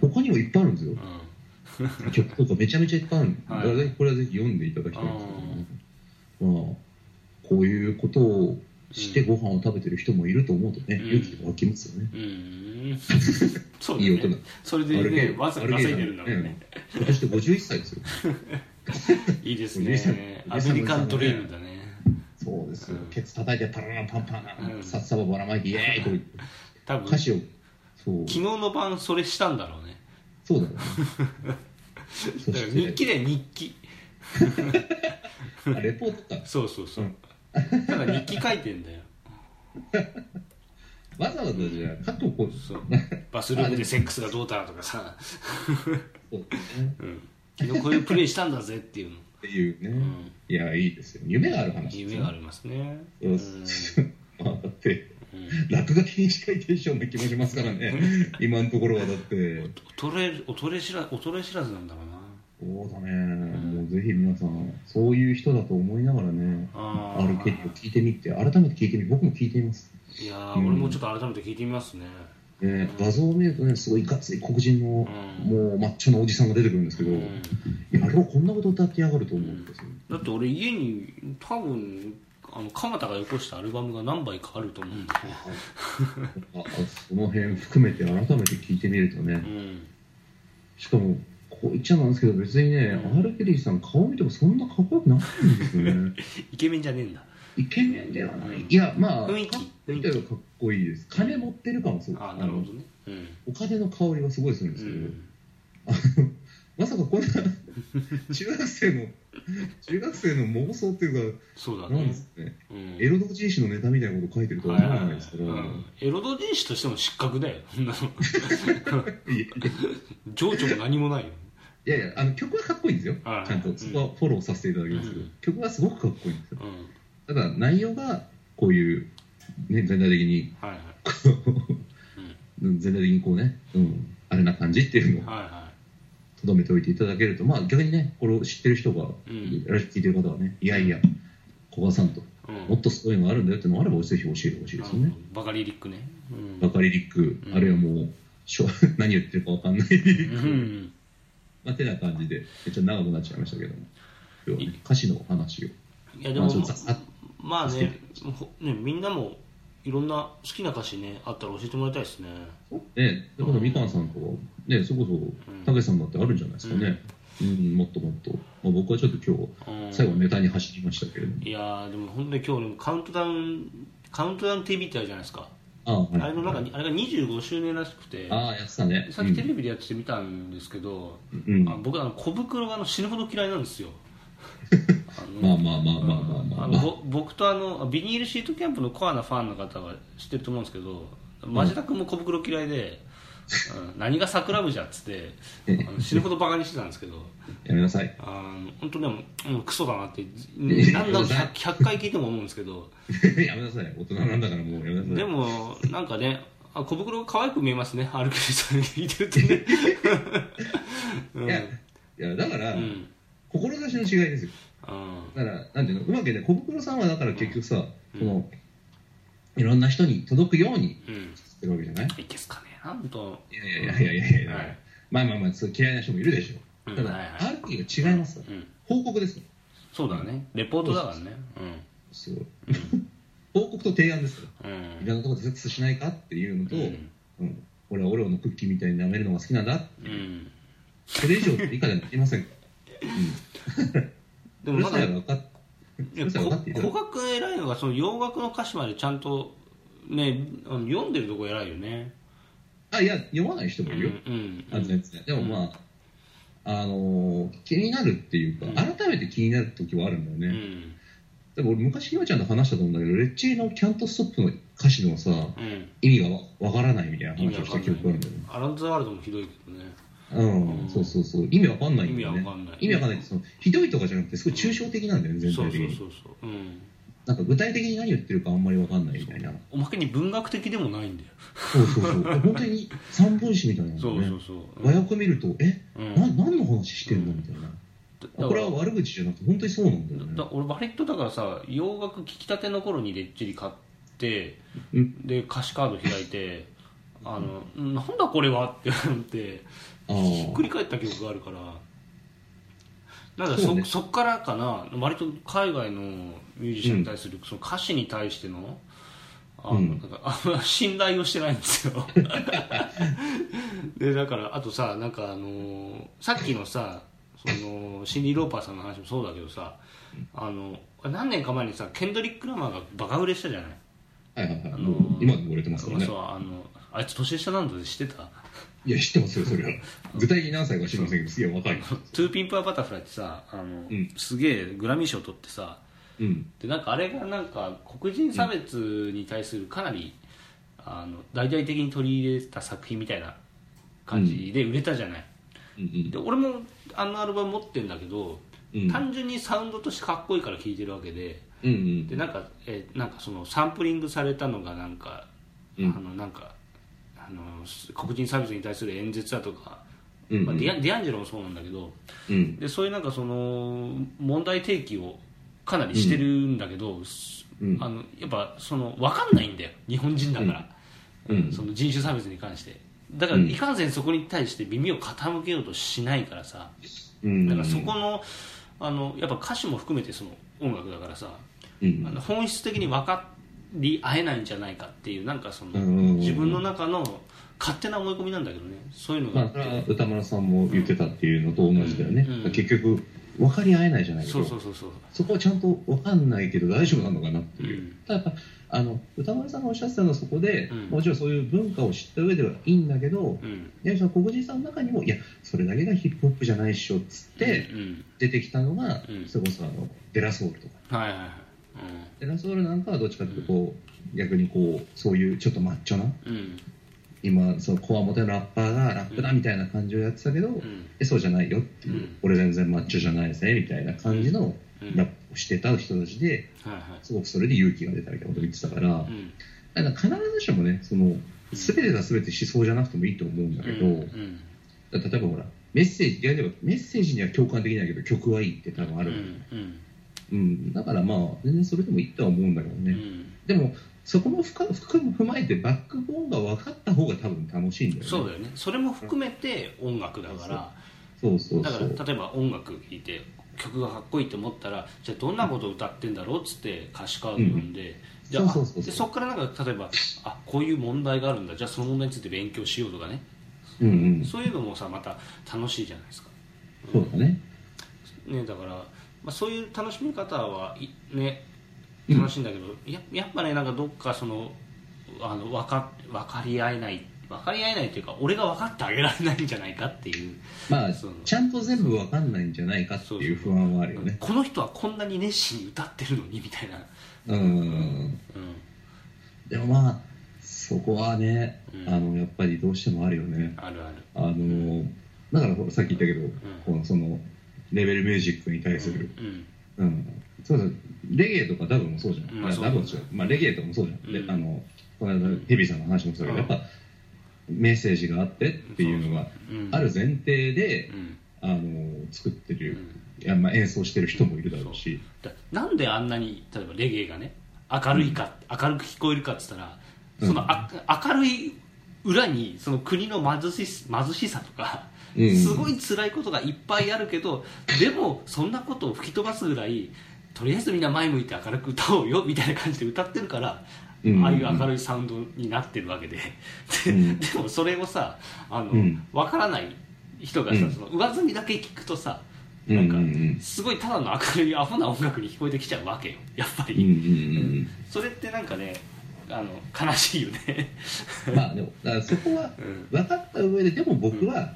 他にもいっぱいあるんですよ。う曲とかめちゃめちゃいっぱいあるんで、はい。これはぜひ読んでいただきたい。ん。ですけど、ね、まあこういうことをしてご飯を食べてる人もいると思うとね、うん。勇気が湧きますよね、ん、うん、そうだいい大人。ねそれでねわざわざいでるんだもんね。今年で51歳ですよ いいですね。アメリカンドリームだね。そうですよ。うん。ケツ叩いてパラランパンパン、うん。さっさばばらまいてイエーイと多分。歌詞を。そう。昨日の晩それしたんだろうね。そうだよ。ね日記で日記。あレポートか。そうそうそう、うん。ただ日記書いてんだよ。わざわざじゃあ過去こう。そう。バスルームでセックスがどうたらとかさ、そうですね。うん、昨日こういうプレイしたんだぜっていうの。っていうね、ん。いやいいですよ。夢がある話ですよ夢がありますね。そううん。まあだってうん。落書きに近いテンションな気もしますからね。今のところはだって。衰え衰え知ら衰え知らずなんだろうな。そうだね、もうぜひ皆さんそういう人だと思いながらねあリーを聞いてみて改めて聞いてみ僕も聞いてみます。いやー、うん。俺もちょっと改めて聞いてみますねね、画像を見るとねすごいいかつい黒人の、うん。もうマッチョなおじさんが出てくるんですけど、うん。いやあれはこんなこと歌ってやがると思うんですよ、だって俺家に多分あの鎌田がよこしたアルバムが何枚かあると思うんだあその辺含めて改めて聞いてみるとね、よねうん。しかもこう言っちゃなんですけど別にね、うん。R・ ケリーさん顔見てもそんなかっこよくないんですよね。イケメンじゃねえんだ。イケメンではない。いやまあ雰囲気。かっこいいといえばかっこいいです。金持ってる感はすごくあなるほどね。うん。お金の香りはすごいするんでうすけど、ん。まさかこんな中学生の中学生の妄想っていうかそうだね。なんですかね。うん。エロ同人誌のネタみたいなこと書いてるとは思わないですから、はいはいはい。うんエロ同人誌としても失格だよ 情緒も何もないよ。いやいやあの曲はかっこいいんですよ、はいちゃんと。そこはフォローさせていただきますけど、うん。曲はすごくかっこいいんですよ。うん。ただ内容がこういう、ね、全体的に。はいはい。うん。全体的にこうね、うん、あれな感じっていうのをとどめておいていただけると、まあ、逆にねこれを知ってる人が、うん聞いてる方はねいやいや古賀さんというん。もっとすごいのがあるんだよっていうのがあればぜひ教えてほしいですよね、バカリリックね。うん。バカリリック、うん。あるいはもうしょ 何言ってるかわかんない。まあ、てな感じでちょっと長くなっちゃいましたけども。今日はね歌詞の話を。いやでもまあねほねみんなもいろんな好きな歌詞ねあったら教えてもらいたいですねね、だからみかんさんとか、ね、そこそ、たけしさんだってあるんじゃないですかね。うん、もっともっと。まあ、僕はちょっと今うん日、最後ネタに走りましたけれども。いやーでも本当に今日ねカウントダウンカウントダウン TV ってあるじゃないですかああ、はい。あれのなんかあれが25周年らしくてああ、やってたね。さっきテレビでやってて見たんですけど、うん。うんあ僕あの小袋があの死ぬほど嫌いなんですよ まあまあまあまあまあまあまあ。あのぼ僕とあのビニールシートキャンプのコアなファンの方は知ってると思うんですけどマジタ君も小袋嫌いで、うん何が桜部じゃっつってあの死ぬほどバカにしてたんですけどやめなさい。あの本当でももうクソだなってや何度も 100, 100回聞いても思うんですけど やめなさい。大人なんだからもうやめなさい。でもなんかねあ小袋が可愛く見えますね歩く人に聞いてるとね、う んいや、いや、だから、うん志の違いですよ。うんだから、なんていうの、うまくね、小袋さんはだから結局さ、うん。この、いろんな人に届くようにうん。してるわけじゃない？いけすかね。なんと。いやいやいやいやいやはい。まあまあまあ、そう嫌いな人もいるでしょ。う。うん。ただ、はいはい。RP が違います。うん。報告です。そうだね。レポートだからね。そう。報告と提案ですから。うん。いろんなところでセックスしないかっていうのと、ううん。ん俺はオレオのクッキーみたいに舐めるのが好きなんだ。う。ん。それ以上以下ではできませんか？うん。もなんか古学偉いのがその洋楽の歌詞までちゃんとね読んでるとこ偉いよねあ、いや、読まない人もいるよ。うんうん。でもまあ、あのー気になるっていうか、うん改めて気になる時はあるんだよね。うんでも俺昔ひまちゃんと話したと思うんだけど、レッチリのキャントストップの歌詞のさ、うん意味がわわからないみたいな話をした記憶があるんだよね。アランザワールドもひどいけどねうん、うんそうそうそう。意味わかんないんだよね。意味わかんない意味わかんないひどいとかじゃなくて、すごい抽象的なんだよね、全そう体的に。そうそうそううんなんか具体的に何言ってるかあんまりわかんないみたいな。おまけに文学的でもないんだよそうそうそう。本当に三本詩みたいなね。そうそうそう和訳見ると、え、うんな何の話してんのみたいな。だこれは悪口じゃなくて、本当にそうなんだよねだ。俺割とだからさ洋楽聴きたての頃にレッチリ買ってうんで歌詞カード開いてあのなんだこれはって思ってあひっくり返った記憶があるから。なんかそ,、そうね。そっからかな。割と海外のミュージシャンに対するその歌詞に対してのあの、うん。あんま信頼をしてないんですよ。でだからあとさなんかあのーさっきのさそのシンディ・ローパーさんの話もそうだけどさあの何年か前にさケンドリック・ラマーがバカ売れしたじゃない？あ。はいはいはい。あの今でも売れてますからね。そう。あのあいつ年下なんだって知ってた？いや、知ってますよ、それは。具体的に何歳か知りませんけど、すげえ若い。 To Pimp a Butterfly ってさあの、んすげえグラミー賞取ってさうん。でなんかあれがなんか黒人差別に対するかなり、あの大々的に取り入れた作品みたいな感じで売れたじゃない、うんで俺もあのアルバム持ってんだけど、うん単純にサウンドとしてかっこいいから聴いてるわけでうん。うんでなんか,、えーなんかそのサンプリングされたのがなんか、うんあのなんかあの黒人差別に対する演説だとか、うん。うん。まあ、ディアディアンジェロもそうなんだけどうん。でそういうなんかその問題提起をかなりしてるんだけど、うん。あのやっぱその分かんないんだよ。日本人だから、うん。うん。その人種差別に関して。だからうん。いかんせんそこに対して耳を傾けようとしないからさ。うん。だからそこのあのやっぱ歌詞も含めてその音楽だからさ、うん。あの本質的に分かり合えないんじゃないかっていうなんかその、うん自分の中の勝手な思い込みなんだけどね。そういうのがまあ、歌丸さんも言ってたっていうのと同じだよね、結局分かり合えないじゃないけどそうそうそうそう。そこはちゃんと分かんないけど大丈夫なのかなっていう、うん。ただやっぱあの歌丸さんがおっしゃってたのはそこで、うん。もちろんそういう文化を知った上ではいいんだけど、うん。いやその黒人さんの中にもいやそれだけがヒップホップじゃないっしょっつってうん。出てきたのが、うん。それこそあのデラソウルとか。はいはいはいデラソウルなんかはどっちかっていうとこう、逆にこうそういうちょっとマッチョな今そのコアモテのラッパーがラップだみたいな感じをやってたけど、うん。えそうじゃないよっていう、うん。俺全然マッチョじゃないぜみたいな感じのうん。ラップをしてた人たちですごくそれで勇気が出たみたいなことを言ってたから、うん。だから必ずしもねその全てが全て思想じゃなくてもいいと思うんだけど、うん。例えばほらメッセージいやでもメッセージには共感できないけど曲はいいって多分あうる、ん。うんうん。だからまあ全然それでもいいとは思うんだけどね、うん。でもそこも深深く踏まえてバックボーンが分かった方が多分楽しいんだよね。そうだよね。それも含めて音楽だから。そうそうだそう。から例えば音楽聴いて曲がかっこいいと思ったらじゃあどんなことを歌ってんだろうっつって歌詞カード読んで、うそうそうそう。あでそこからなんか例えばあこういう問題があるんだ。じゃあその問題について勉強しようとかね、うんうん。そういうのもさまた楽しいじゃないですか、そうだね。ね、だから、まあ、そういう楽しみ方はいねうん楽しいんだけど、ややっぱねなんかどっかそのあの分か分かり合えない分かり合えないというか俺が分かってあげられないんじゃないかっていうまあちゃんと全部分かんないんじゃないかっていう不安はあるよね。この人はこんなに熱心に歌ってるのにみたいな、うん。うん、でもまあそこはね、うん。あのやっぱりどうしてもあるよね。あるある。あのだからさっき言ったけど、このそのレベルミュージックに対する、うん。うん。そうそう。レゲエとかダブもそうじゃん、まあそういやダブもそう。まあ、レゲエとかもそうじゃん、でうん。あのこの間ヘビーさんの話もそうだけど、うん。やっぱメッセージがあってっていうのがうん。ある前提で、うん。あの作ってる、うん。いやまあ、演奏してる人もいるだろうし。だなんであんなに例えばレゲエがね明るいか、明るく聞こえるかっつったらそのあ、明るい裏にその国の貧し貧しさとか、うんすごい辛いことがいっぱいあるけどでもそんなことを吹き飛ばすぐらいとりあえずみんな前向いて明るく歌おうよみたいな感じで歌ってるから、うん。ああいう明るいサウンドになってるわけで。で,、うん。でもそれをさあの、うん。分からない人がさ、うん。その上積みだけ聞くとさうんなんか、すごいただの明るいアホな音楽に聞こえてきちゃうわけよやっぱり、それってなんかねあの悲しいよね。うんまあでもだからそこはうん。分かった上ででも僕は、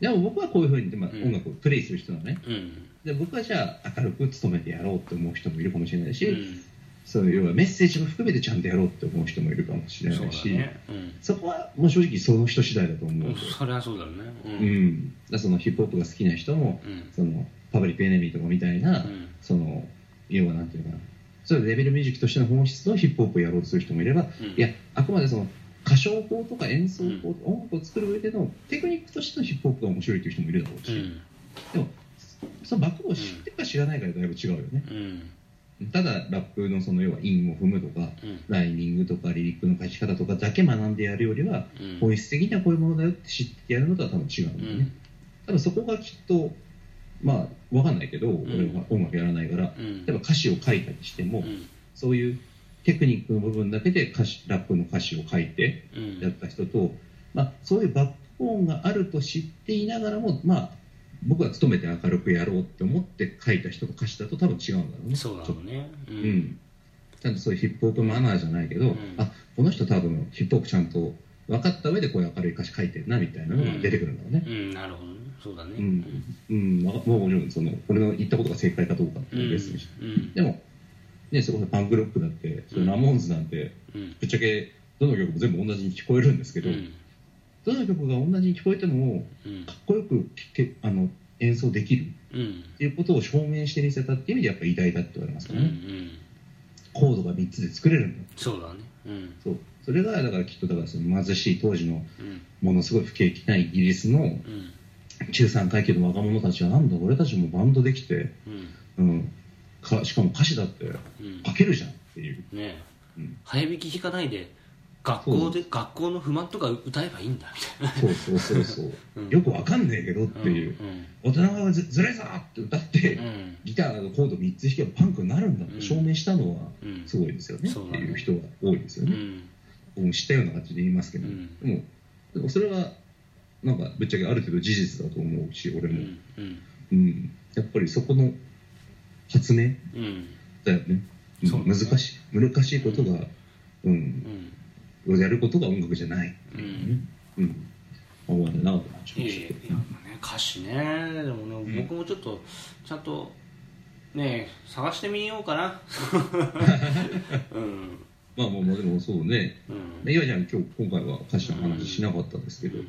でも僕はこういうふうに、まあ、うん。音楽をプレイする人なのね。うん。で僕はじゃあ明るく努めてやろうって思う人もいるかもしれないし、うん。そういう要はメッセージも含めてちゃんとやろうって思う人もいるかもしれないしね。うん。そこはもう正直その人次第だと思う。それはそうだよね。ううん。ん、だそのヒップホップが好きな人も、うん。そのパブリックエネミーとかみたいな、うん。その要はなんていうのかな。そういうレベルミュージックとしての本質のヒップホップをやろうとする人もいれば、うん。いやあくまでその歌唱法とか演奏法、音楽を作る上でのテクニックとしてのヒップホップが面白いという人もいるだろうし、うん。でもそのバックボーンを知ってるか知らないかでだいぶ違うよね、うん。ただラップのその要は韻を踏むとか、うん。ライミングとかリリックの書き方とかだけ学んでやるよりは、うん。本質的にはこういうものだよって知ってやるのとは多分違うんだよね、多分そこがきっとまあわかんないけど、俺は音楽やらないから。うん。例えば歌詞を書いたりしても、うん。そういうテクニックの部分だけで歌詞ラップの歌詞を書いてうん。やった人と、まあ、そういうバックボーンがあると知っていながらも、まあ、僕は努めて明るくやろうって思って書いた人と歌詞だと多分違うんだろうね。そうだろうねううん。ん、ちゃんとそういうヒップホップマナーじゃないけど、ん。あこの人多分ヒップホップちゃんと分かった上でこういう明るい歌詞書いてるなみたいなのが出てくるんだろうね。うん。なるほどね。そうだね。うん。うん。まあもちろんその俺の言ったことが正解かどうかって別にうん。でも、ね、そこでパンクロックだって、それラモーンズなんて、うん。ぶっちゃけどの曲も全部同じに聞こえるんですけど、うん。どの曲が同じに聞こえてもうん。かっこよくけあの演奏できるうん。っていうことを証明してみせたっていう意味でやっぱ偉大だって言われますかうんうらね、ん。コードが3つで作れるんだ。そうだね。うん。そう。それがだからきっとだからその貧しい当時のうん。ものすごい不景気なイギリスのうん。中産階級の若者たちはなんだ俺たちもバンドできて、うん。うん、かしかも歌詞だってうん。書けるじゃんっていう、ねうん。早弾き弾かないで学校で学校の不満とか歌えばいいんだみたいな。そうそうそうそう、うん。よくわかんねえけどっていう、うん大人がずずれさーって歌って、うん。ギターのコード3つ弾けばパンクになるんだって証明したのはうん。すごいですよね、っていう人が多いですよね、うん。知ったような感じで言いますけど、うん。でもそれはなんかぶっちゃけある程度事実だと思うし俺も、うん。うん。うん。やっぱりそこの発明？うん。だよね、うん難しい。難しいことが、うん。うん。やることが音楽じゃない、うん。うん。思われなかったないやいやいやね歌詞ね。でもね、僕もちょっとちゃんとね探してみようかな。うん。まあまあまあでもそうね。うん。岩ちゃん今日今回は歌詞の話しなかったんですけど、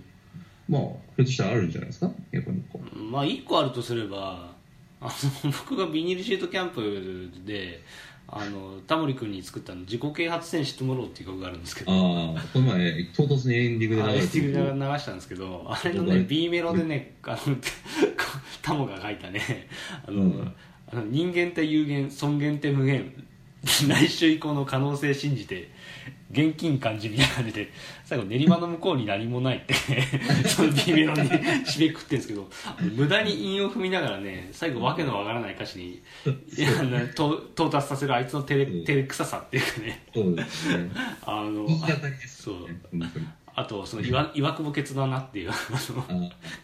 まあひょっとしたらあるんじゃないですか？逆にこう。まあ1個あるとすればあの 僕がビニールシートキャンプであのタモリ君に作ったの自己啓発戦士トゥモローっていう曲があるんですけど。ああこの前唐突にエンディングであれ流れて流るしたんですけどあれのね B メロでねあのタモが書いたねあの、うん。あの人間って有限尊厳って無限 来週以降の可能性信じて現金感じみたいな感じで最後練馬の向こうに何もないって その B メロに 締めくってるんですけど無駄に韻を踏みながらね最後わけのわからない歌詞に到達させるあいつの照れうん。照れくささっていうかね。あのそう。あとその岩岩久保ケツの穴っていう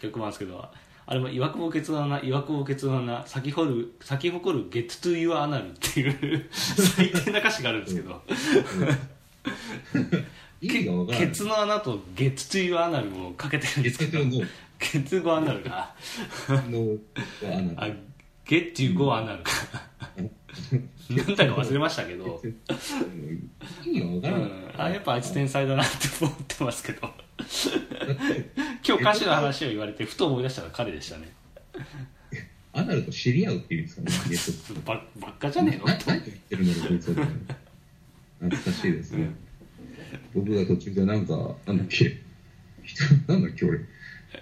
曲もあるんですけどあれも岩久保ケツの穴岩久保ケツの穴咲き誇る咲き誇る Get to your anal っていう最低な歌詞があるんですけど。意味がわからない。ケツの穴と Get to your anal をかけてるんですけど。ケツ語アナルがのは穴。あ Get to go アナルか。なんだか忘れましたけど、うん、あやっぱあいつ天才だなって思ってますけど 今日歌詞の話を言われてふと思い出したのが彼でしたね。アナルと知り合うっていうんですかね ばばっかじゃねえの？な何を言ってるんだろう懐かしいですね。僕が途中でなんかなんだっけ なんだっけ俺。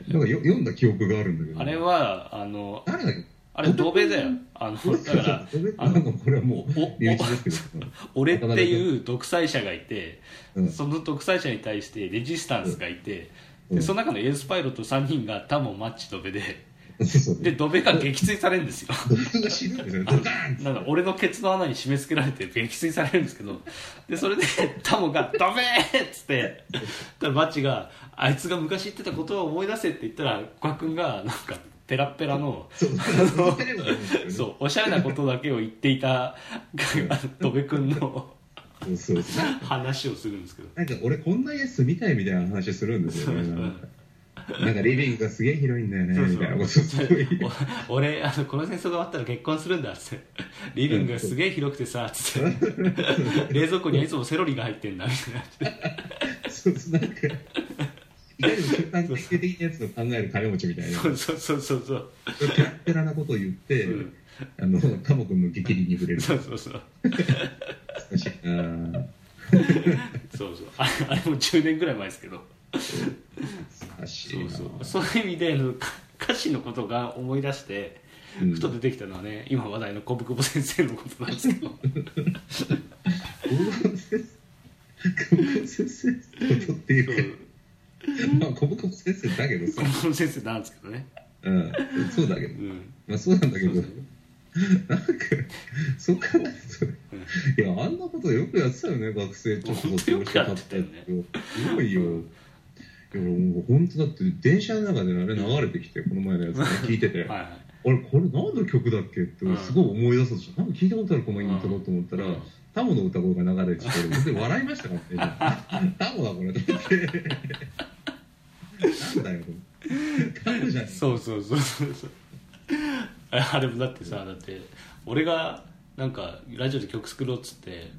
なんかよ読んだ記憶があるんだけど。あれはあの誰だっけ？あれドベだよ。あのだから あのこれはもうおお身内ですけど。俺っていう独裁者がいて、うん。その独裁者に対してレジスタンスがいて、うん。でその中のエースパイロット3人がタモマッチドベででドベが撃墜されるんですよ。なんか俺のケツの穴に締め付けられて撃墜されるんですけどでそれでタモが「ドベー!」っつってだからマッチが「あいつが昔言ってたことを思い出せ」って言ったら古賀君がなんかペラッペラのそう。おしゃれなことだけを言っていたドベ君の話をするんですけど。なんか俺こんな家住みたいみたいな話するんですよね。なんか。リビングがすげえ広いんだよねみたいなことすごい。お俺あのこの戦争が終わったら結婚するんだっつって。リビングがすげえ広くてさつって。冷蔵庫にはいつもセロリが入ってんだみたいな。そうそうなんかいかにも瞬間的的なやつを考える金持ちみたいな。そうそうそうそう。そうペラペラなことを言って、うん。あのタモ君の激励に触れる。そうそうそう。そうそう。あれあれも10年ぐらい前ですけど。そうな。そうそう。いう意味で歌詞のことが思い出してうん。ふと出てきたのはね今話題の小久保先生のことなんですけど。小久保先生のことっていうか まあ小久保先生だけどさ。小、先生なんですけどね。うん、そうだけど。う、ん。まあそうなんだけど。そうそう。なんかそう考えるといやあんなことよくやってたよね学生ちょっとよくやってたよね。すごいよ。いやもう本当だって電車の中であれ流れてきてこの前のやつ、ね、聞いてて、はいはい。俺これ何の曲だっけってうん。すごい思い出そうとしてなんか聞いたことあるこのイントロと思ったら、うん。タモの歌声が流れてきて笑いましたからね タモだこれってなんだよ。と思ってタモじゃねえそうそうそうそう。そうああれもだってさだって俺がなんかラジオで曲作ろうっつって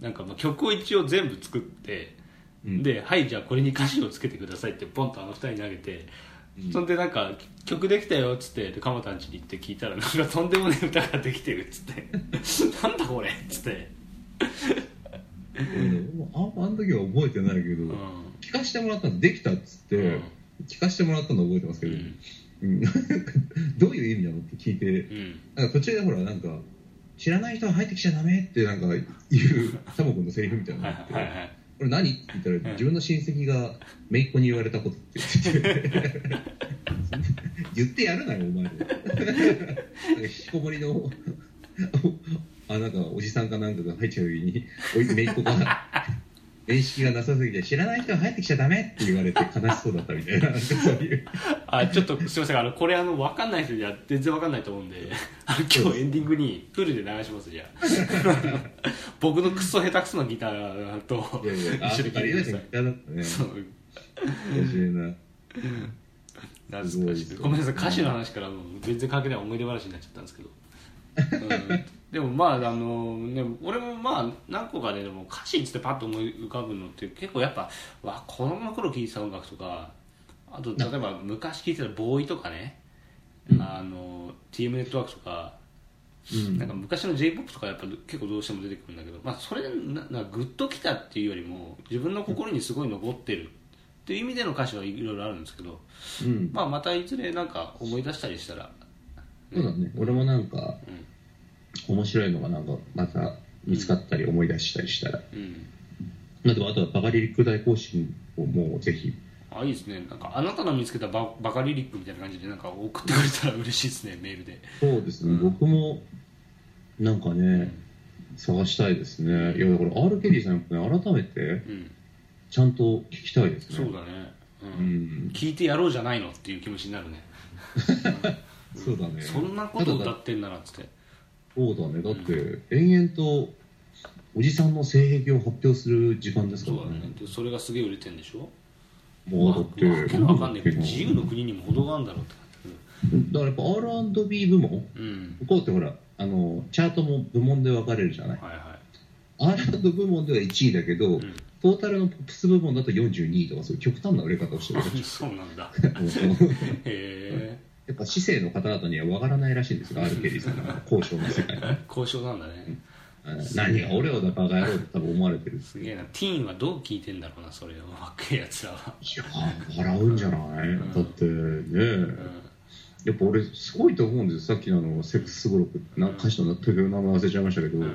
なんかまあ曲を一応全部作って、うん。で「はいじゃあこれに歌詞をつけてください」ってポンとあの二人に投げて、うん。そんでなんか「曲できたよ」っつってで鎌田ん家に行って聞いたらなんかとんでもねえ歌ができてるっつって「なんだこれ」っつって、俺ねああの時は覚えてないけど、うん聞かせてもらったのできたっつって、うん。聞かせてもらったの覚えてますけど、うん。うん。どういう意味なのって聞いてうん。なんか途中でほらなんか知らない人が入ってきちゃダメってなんか言うタモ君のセリフみたいなはいのがあって、はいはいこれ何って言ったら、ん。自分の親戚が姪っ子に言われたことって言って。言ってやるなよお前。引きこもりのあなんかおじさんかなんかが入っちゃう時に姪っ子が面識がなさすぎて知らない人が入ってきちゃダメって言われて悲しそうだったみたいなそういう。あちょっとすみません。あのこれあの分かんない人には全然分かんないと思うんで。今日エンディングにフルで流しますじゃあ。僕のクソ下手くそなギターと一緒に聴いてください。ねそう。懐かしい。すごめんなさい。歌詞の話からもう全然関係ない思い出話になっちゃったんですけど、うん、でもまああのね俺もまあ何個かねでも歌詞につってパッと思い浮かぶのって結構やっぱわ子供の頃聴いてた音楽とかあと例えば昔聴いてたボーイとかね、うん。あの TM ネットワークとかうん。なんか昔の j p o p とかやっぱ結構どうしても出てくるんだけど、まあ、それでななグッときたっていうよりも自分の心にすごい残ってるっていう意味での歌詞はいろいろあるんですけど、うん。まあ、またいずれなんか思い出したりしたら、そうだね。俺もなんか面白いのがなんかまた見つかったり思い出したりしたら。うん、まあとはバカリリック大行進をもうぜひ。あいいですね。なんかあなたの見つけたババカリリックみたいな感じでなんか送ってくれたら嬉しいですね メールで。そうですね、僕もなんかね探したいですね。いやだから R・ ケリーさんやっぱね改めてうん。ちゃんと聞きたいですね。そうだね、ううんん。聞いてやろうじゃないのっていう気持ちになるね。そうだね。そんなこと歌ってんならっつってそうだね。だって延々とおじさんの性癖を発表する時間ですかそうだらね。ねでそれがすげえ売れてんでしょ？もうだってわけのわかんない。けどだ自由の国にも程があるんだろうって。感じからやっぱ R&B 部門？うん。こうってほらあのチャートも部門で分かれるじゃない？はいは R&B 部門では1位だけど、い、うん、トータルのポップス部門だと42位とかそういう極端な売れ方をしてる。そうなんだ。もうへえやっぱ市政の方々には分からないらしいんですよ R・ ケリーさんが交渉の世界。に交渉なんだね。何が俺をだバカ野郎って多分思われてる。すげえな。ティーンはどう聞いてんだろうなそれを若いやつらは、いやー笑うんじゃない、ん。だってね。うん、やっぱ俺すごいと思うんですよ。さっきのあのセックスすごろくな歌詞の時の名前忘れちゃいましたけど、うん。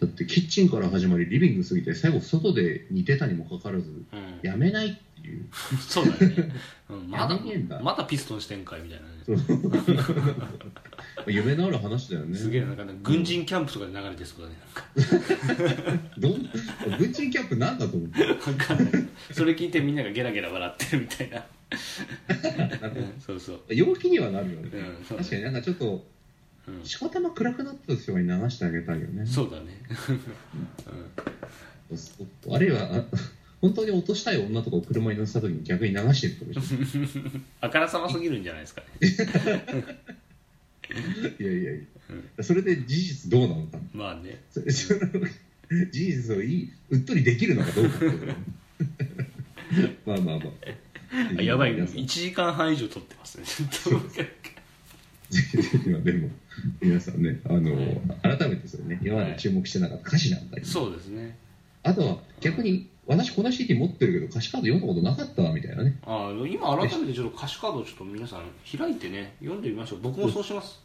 だってキッチンから始まりリビング過ぎて最後外で似てたにもかかわらずうん。やめないっていう。そうだよね、うん、まだねえんだ。まだピストンしてんかいみたいなね。夢のある話だよね。すげえなんかね軍人キャンプとかで流れてそうだねどん軍人キャンプなんだと思ってなんかんない。それ聞いてみんながゲラゲラ笑ってるみたいな、うん、そうそう。陽気にはなるよね、うんそう確かになんかちょっとうん。しこたま暗くなった人に流してあげたいよね。そうだね、あるいはあ本当に落としたい女とかを車に乗せた時に逆に流してるかもし あからさますぎるんじゃないですかね。れないいやいやいや。それで事実どうなのかまあね。事実をいいうっとりできるのかどうか まあまあまあ。あやばい。皆さん。1時間半以上撮ってますね。ぜひぜひまあでも皆さんねあの、改めてそれね今まで注目してなかった歌詞なんかに、そうですね。あとは逆に私この CD 持ってるけど歌詞カード読んだことなかったわみたいなね。あー今改めてちょっと歌詞カードをちょっと皆さん開いてね読んでみましょう。僕もそうします、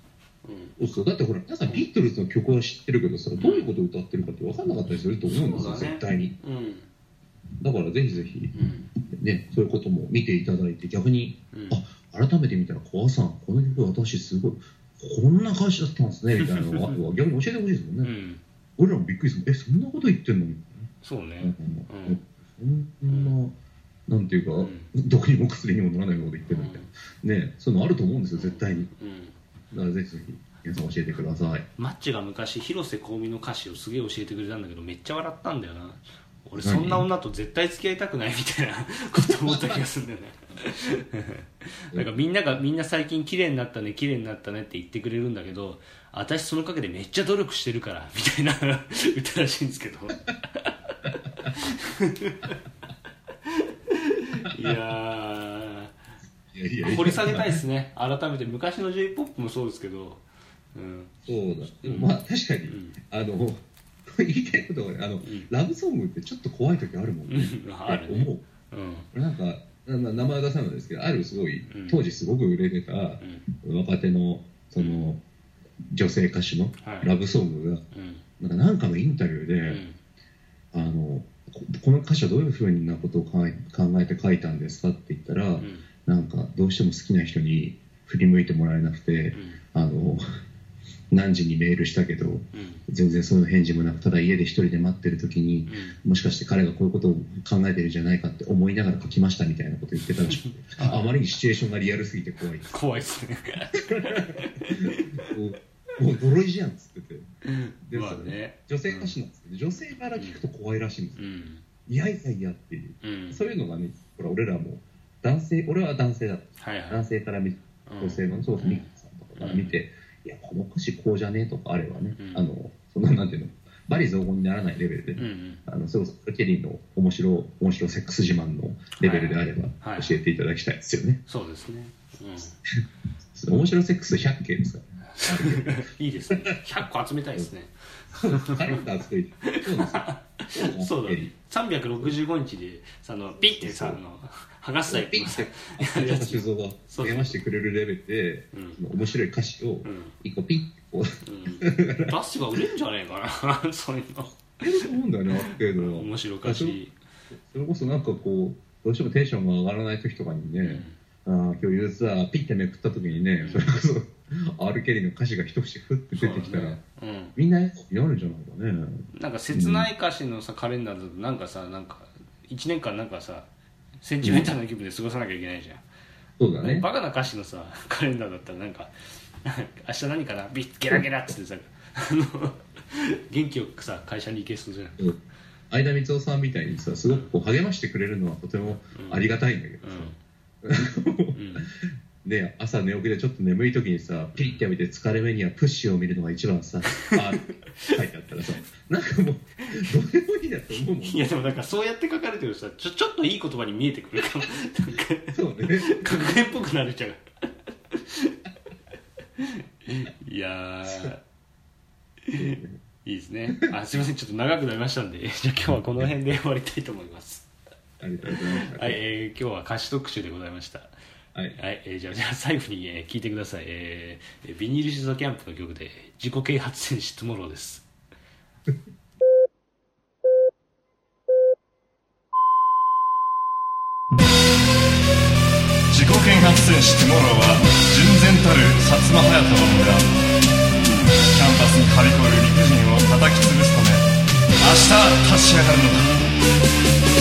うん、そうだってほら皆さんビートルズの曲は知ってるけどさどういうことを歌ってるかって分かんなかったりすると思うんですよ、ね。絶対に。うん。だからぜひぜひうん。ねそういうことも見ていただいて逆にうん。あ改めて見たら小川さんこの曲私すごいこんな歌詞だったんですねみたいなのは 逆に教えてほしいですもんね、うん。俺らもびっくりする。えそんなこと言ってんの？みたいそうね。な、うん。そんな、なんていうか、ん。毒にも薬にもならないこと言ってるみたいな、ねそういうのあると思うんですよ絶対に。うん。だからぜひぜひ皆さん教えてください。マッチが昔広瀬香美の歌詞をすげえ教えてくれたんだけどめっちゃ笑ったんだよな。俺そんな女と絶対付き合いたくないみたいな こと思った気がするんだよね。なんかみんながみんな最近綺麗になったね綺麗になったねって言ってくれるんだけど私その陰でめっちゃ努力してるからみたいな 歌らしいんですけどいやいやいやー掘り下げたいですね。改めて昔の j p o p もそうですけど、うん、そうだ。でもまあ確かに、ん。あの言いたいことがねあの、ラブソングってちょっと怖い時あるもんね、うん。あるね。思う。うん。なんか名前は出さないですけどあるすごい、うん。当時すごく売れてたうん。若手のその女性歌手のはい。ラブソングがうん。なんかなんかのインタビューで、うんあのここの歌詞はどういうふうなことを考え考えて書いたんですかって言ったら、うん。なんかどうしても好きな人に振り向いてもらえなくて、あの何時にメールしたけどうん。全然その返事もなくただ家で一人で待ってる時にうん。もしかして彼がこういうことを考えてるんじゃないかって思いながら書きましたみたいなこと言ってたら あまりにシチュエーションがリアルすぎて怖い。怖いですね もう呪いじゃんっつってて。でまあね。女性歌手なんですけど女性から聞くと怖いらしいんですよ。うん。いやいやいやっていう。うん。そういうのがねほら俺らも男性俺は男性だった。はいはい。男性から見うん。女性のそうミックさんとかから見て、いやこの歌詞こうじゃねえとかあればね、うん。あのそんななんていうのバリ雑言にならないレベルで、あのそれこそケリーの面白面白セックス自慢のレベルであればはい。教えていただきたいですよね、そうですね。面白セックス100件ですかうん いいですね。100個集めたいですね。らカレンダー作りたいそうなんですよ。そうだね。ケリ365日でさあのピッてさあの剥がすタイーピッてやるやつ酒井が励ましてくれるレベルで、う面白い歌詞をうん。一個ピッてこう。うん。出せば売れんじゃねえかな そういうの。やると思うんだよねある程度。は面白い歌詞。それこそなんかこうどうしてもテンションが上がらない時とかにね、あー今日ユーザーピッてめくった時にね、それこそ R・ ケリーの歌詞が一節ふって出てきたら、そうだね。みんなやるんじゃないかね。うんなんか切ない歌詞のさカレンダーだとなんかさなんか1年間なんかさセンチメンタルな気分で過ごさなきゃいけないじゃん。そうだね。バカな歌詞のさカレンダーだったらなんか明日何かな？ビッゲラゲラっつってさ元気よくさ会社に行けそうじゃん。うん。相田光夫さんみたいにさすごくこう励ましてくれるのはとてもありがたいんだけどさ、うん ね、朝寝起きでちょっと眠い時にさピリッてやめて疲れ目にはプッシュを見るのが一番さ あ書いてあったらさなんかもうどうでもいいなと思うもんいやでもなんかそうやって書かれてるとさちょちょっといい言葉に見えてくるかも。なんかそうね格言っぽくなるじゃん。いやー。いいですね。あすいません。ちょっと長くなりましたんでじゃあ今日はこの辺で終わりたいと思います。ありがとうございました。はい、えー今日は歌詞特集でございましたはい。はい、えーじゃあじゃあ最後に、えー聞いてください、えービニールシーザーキャンプの曲で自己啓発戦士トゥモローです。自己啓発戦士トゥモローは純然たる薩摩隼人の村。キャンパスにはびこる理不尽を叩き潰すため明日立ち上がるのだ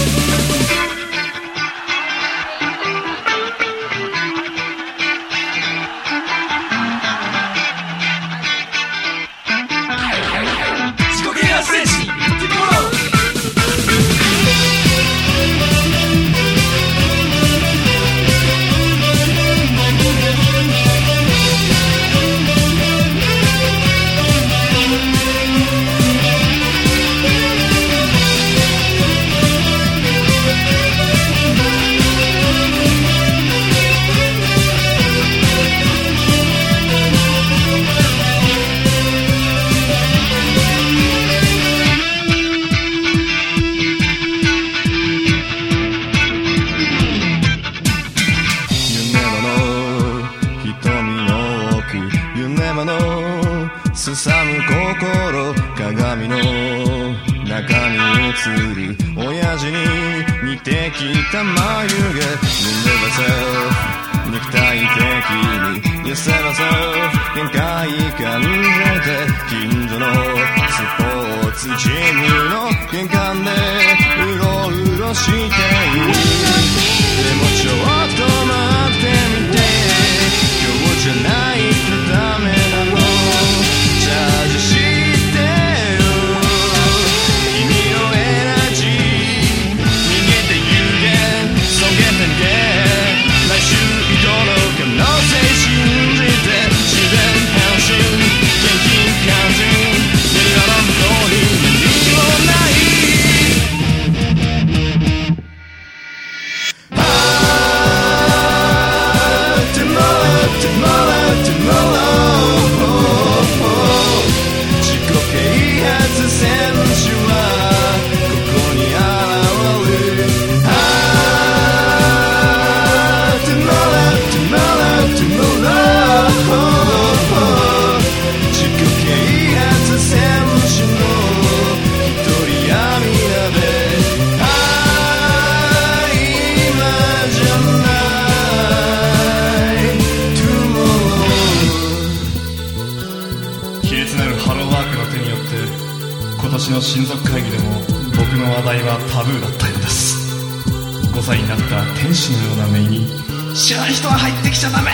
歳になった天使のような目に。知らん人は入ってきちゃダメ。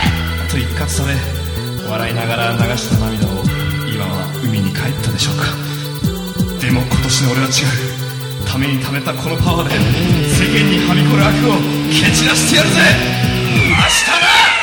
と一括され笑いながら流した涙を今は海に帰ったでしょうか。でも今年の俺は違う。ために貯めたこのパワーで世間にはびこる悪を蹴散らしてやるぜ。明日